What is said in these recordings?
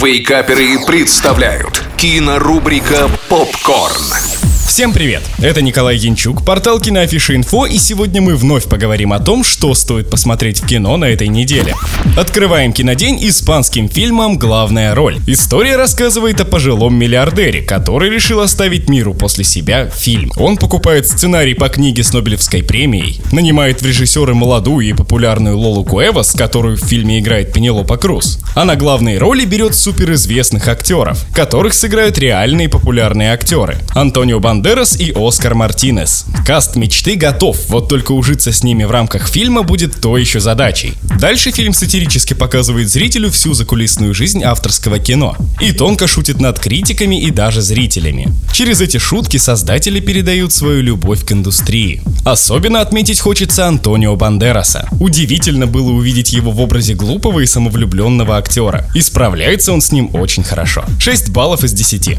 Вейкаперы представляют кинорубрика «Попкорн». Всем привет! Это Николай Янчук, портал Киноафиша Инфо, и сегодня мы вновь поговорим о том, что стоит посмотреть в кино на этой неделе. Открываем кинодень испанским фильмом «Главная роль». История рассказывает о пожилом миллиардере, который решил оставить миру после себя фильм. Он покупает сценарий по книге с Нобелевской премией, нанимает в режиссеры молодую и популярную Лолу Куэвас, которую в фильме играет Пенелопа Круз, а на главные роли берет суперизвестных актеров, которых сыграют реальные популярные актеры. Антонио Бандерас и Оскар Мартинес. Каст мечты готов, вот только ужиться с ними в рамках фильма будет то еще задачей. Дальше фильм сатирически показывает зрителю всю закулисную жизнь авторского кино. И тонко шутит над критиками и даже зрителями. Через эти шутки создатели передают свою любовь к индустрии. Особенно отметить хочется Антонио Бандераса. Удивительно было увидеть его в образе глупого и самовлюбленного актера. И справляется он с ним очень хорошо. 6 баллов из 10.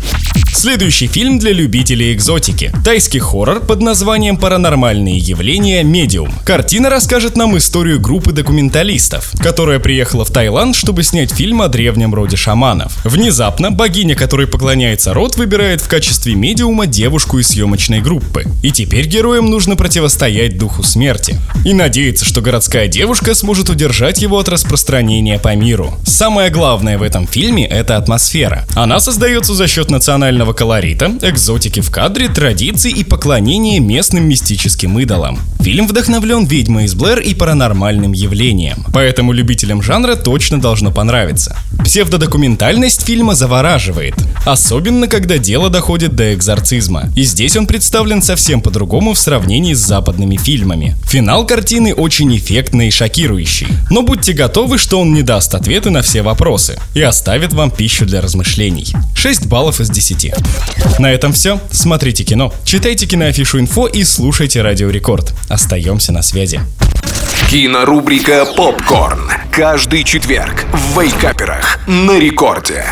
Следующий фильм для любителей экзотики. Тайский хоррор под названием «Паранормальные явления. Медиум». Картина расскажет нам историю группы документалистов, которая приехала в Таиланд, чтобы снять фильм о древнем роде шаманов. Внезапно богиня, которой поклоняется род, выбирает в качестве медиума девушку из съемочной группы. И теперь героям нужно противостоять духу смерти. И надеяться, что городская девушка сможет удержать его от распространения по миру. Самое главное в этом фильме — это атмосфера. Она создается за счет национального колорита, экзотики в кадре, традиций и поклонения местным мистическим идолам. Фильм вдохновлен «Ведьмой из Блэр» и паранормальным явлением, поэтому любителям жанра точно должно понравиться. Псевдодокументальность фильма завораживает, особенно когда дело доходит до экзорцизма, и здесь он представлен совсем по-другому в сравнении с западными фильмами. Финал картины очень эффектный и шокирующий, но будьте готовы, что он не даст ответы на все вопросы и оставит вам пищу для размышлений. 6 баллов из 10. На этом все. Смотрите кино, читайте киноафишу инфо и слушайте Радио Рекорд. Остаемся на связи. Кинорубрика «Попкорн». Каждый четверг в Вейкаперах на рекорде.